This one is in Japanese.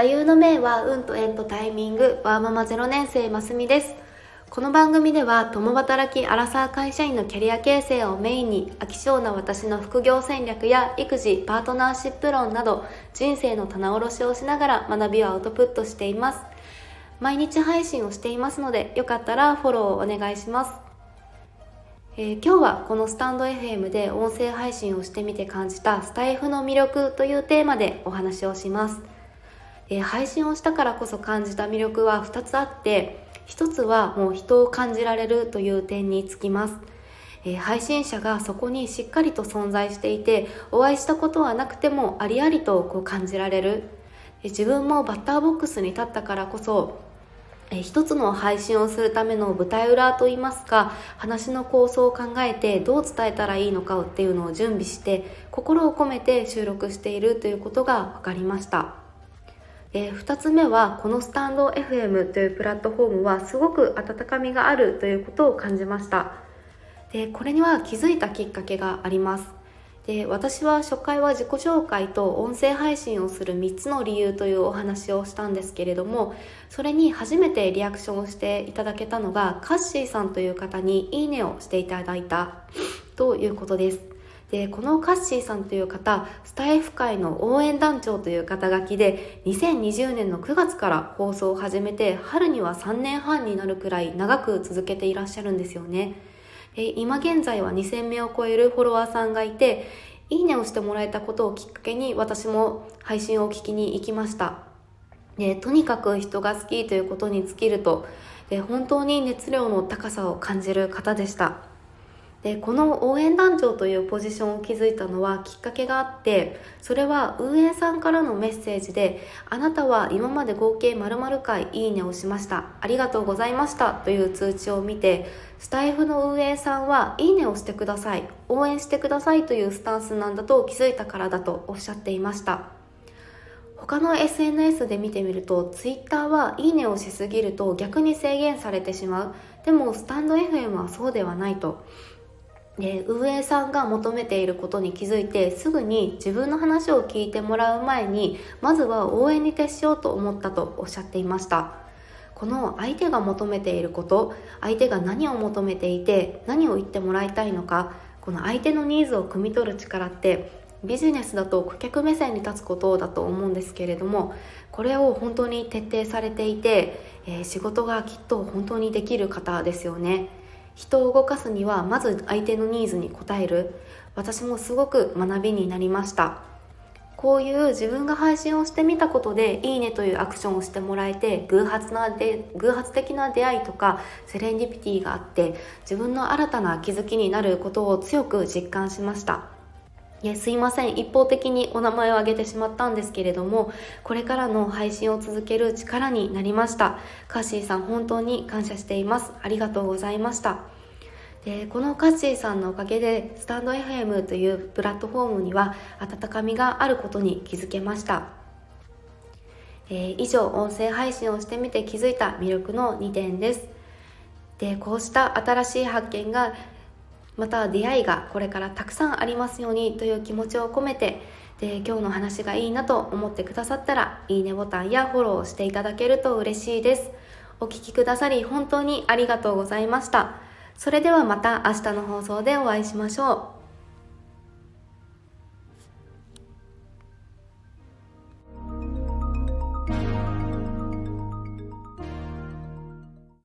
座右の銘は運と縁とタイミングワーママ0年生ますみです。この番組では共働きアラサー会社員のキャリア形成をメインに飽き性な私の副業戦略や育児パートナーシップ論など人生の棚卸しをしながら学びをアウトプットしています。毎日配信をしていますのでよかったらフォローをお願いします。えー、今日はこのスタンド FM で音声配信をしてみて感じたスタイフの魅力というテーマでお話をします、えー、配信をしたからこそ感じた魅力は2つあって1つはもう人を感じられるという点につきます。えー、配信者がそこにしっかりと存在していてお会いしたことはなくてもありありとこう感じられる、え自分もバッターボックスに立ったからこそえ一つの配信をするための舞台裏といいますか話の構想を考えてどう伝えたらいいのかっていうのを準備して心を込めて収録しているということが分かりました、え2つ目はこのスタンド FM というプラットフォームはすごく温かみがあるということを感じました。でこれには気づいたきっかけがあります。で私は初回は自己紹介と音声配信をする3つの理由というお話をしたんですけれどもそれに初めてリアクションをしていただけたのがカッシーさんという方にいいねをしていただいたということです。でこのカッシーさんという方スタイフ界の応援団長という肩書きで2020年の9月から放送を始めて春には3年半になるくらい長く続けていらっしゃるんですよね。今現在は2000名を超えるフォロワーさんがいていいねをしてもらえたことをきっかけに私も配信を聞きに行きました。でとにかく人が好きということに尽きるとで本当に熱量の高さを感じる方でした。でこの応援団長というポジションを築いたのはきっかけがあってそれは運営さんからのメッセージで「あなたは今まで合計〇〇回いいねをしました。ありがとうございました」という通知を見てスタイフの運営さんは「いいねをしてください。応援してください」というスタンスなんだと気づいたからだとおっしゃっていました。他の SNS で見てみると Twitter はいいねをしすぎると逆に制限されてしまう。でもスタンド FM はそうではないと。で運営さんが求めていることに気づいてすぐに自分の話を聞いてもらう前にまずは応援に徹しようと思ったとおっしゃっていましたこの相手が求めていること相手が何を求めていて何を言ってもらいたいのかこの相手のニーズを汲み取る力ってビジネスだと顧客目線に立つことだと思うんですけれどもこれを本当に徹底されていて、えー、仕事がきっと本当にできる方ですよね。人を動かすにはまず相手のニーズに応える。私もすごく学びになりました。こういう自分が配信をしてみたことでいいねというアクションをしてもらえて偶発なで偶発的な出会いとかセレンディピティがあって自分の新たな気づきになることを強く実感しました。いやすいません。一方的にお名前を挙げてしまったんですけれどもこれからの配信を続ける力になりました。カッシーさん本当に感謝しています。ありがとうございました。でこのカッシーさんのおかげでスタンド FM というプラットフォームには温かみがあることに気づけました、え、以上音声配信をしてみて気づいた魅力の2点です。でこうした新しい発見がまた出会いがこれからたくさんありますようにという気持ちを込めてで今日の話がいいなと思ってくださったらいいねボタンやフォローしていただけると嬉しいです。お聴きくださり本当にありがとうございました。それではまた明日の放送でお会いしましょう。